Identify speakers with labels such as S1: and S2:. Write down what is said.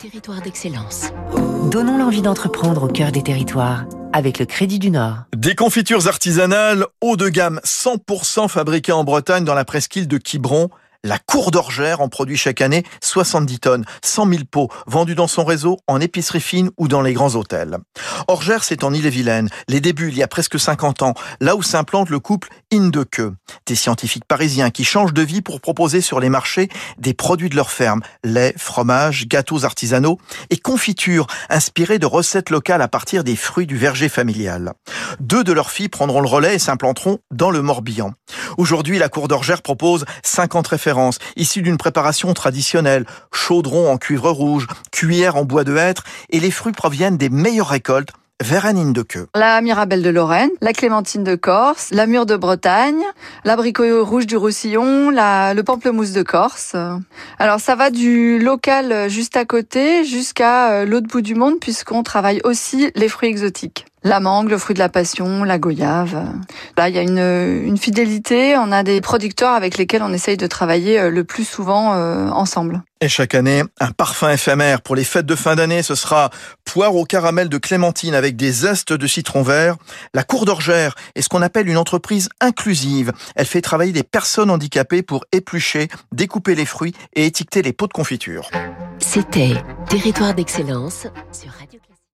S1: Territoire d'excellence.
S2: Donnons l'envie d'entreprendre au cœur des territoires avec le Crédit du Nord.
S3: Des confitures artisanales haut de gamme 100% fabriquées en Bretagne dans la presqu'île de Quiberon la Cour d'Orgère en produit chaque année 70 tonnes, 100 000 pots, vendus dans son réseau, en épicerie fine ou dans les grands hôtels. Orgère, c'est en Ille-et-Vilaine. Les débuts, il y a presque 50 ans, là où s'implante le couple Indeke. Des scientifiques parisiens qui changent de vie pour proposer sur les marchés des produits de leur ferme. Lait, fromage, gâteaux artisanaux et confitures inspirées de recettes locales à partir des fruits du verger familial. Deux de leurs filles prendront le relais et s'implanteront dans le Morbihan. Aujourd'hui, la Cour d'Orgère propose 50 références issues d'une préparation traditionnelle, chaudron en cuivre rouge, cuillère en bois de hêtre, et les fruits proviennent des meilleures récoltes Véranine de queue.
S4: La Mirabelle de Lorraine, la Clémentine de Corse, la Mûre de Bretagne, l'abricot rouge du Roussillon, la, le pamplemousse de Corse. Alors ça va du local juste à côté jusqu'à euh, l'autre bout du monde puisqu'on travaille aussi les fruits exotiques. La mangue, le fruit de la passion, la goyave. Là, il y a une, une fidélité. On a des producteurs avec lesquels on essaye de travailler euh, le plus souvent euh, ensemble.
S3: Et chaque année, un parfum éphémère. Pour les fêtes de fin d'année, ce sera poire au caramel de clémentine avec des zestes de citron vert. La Cour d'Orgère est ce qu'on appelle une entreprise inclusive. Elle fait travailler des personnes handicapées pour éplucher, découper les fruits et étiqueter les pots de confiture.
S1: C'était Territoire d'excellence sur Radio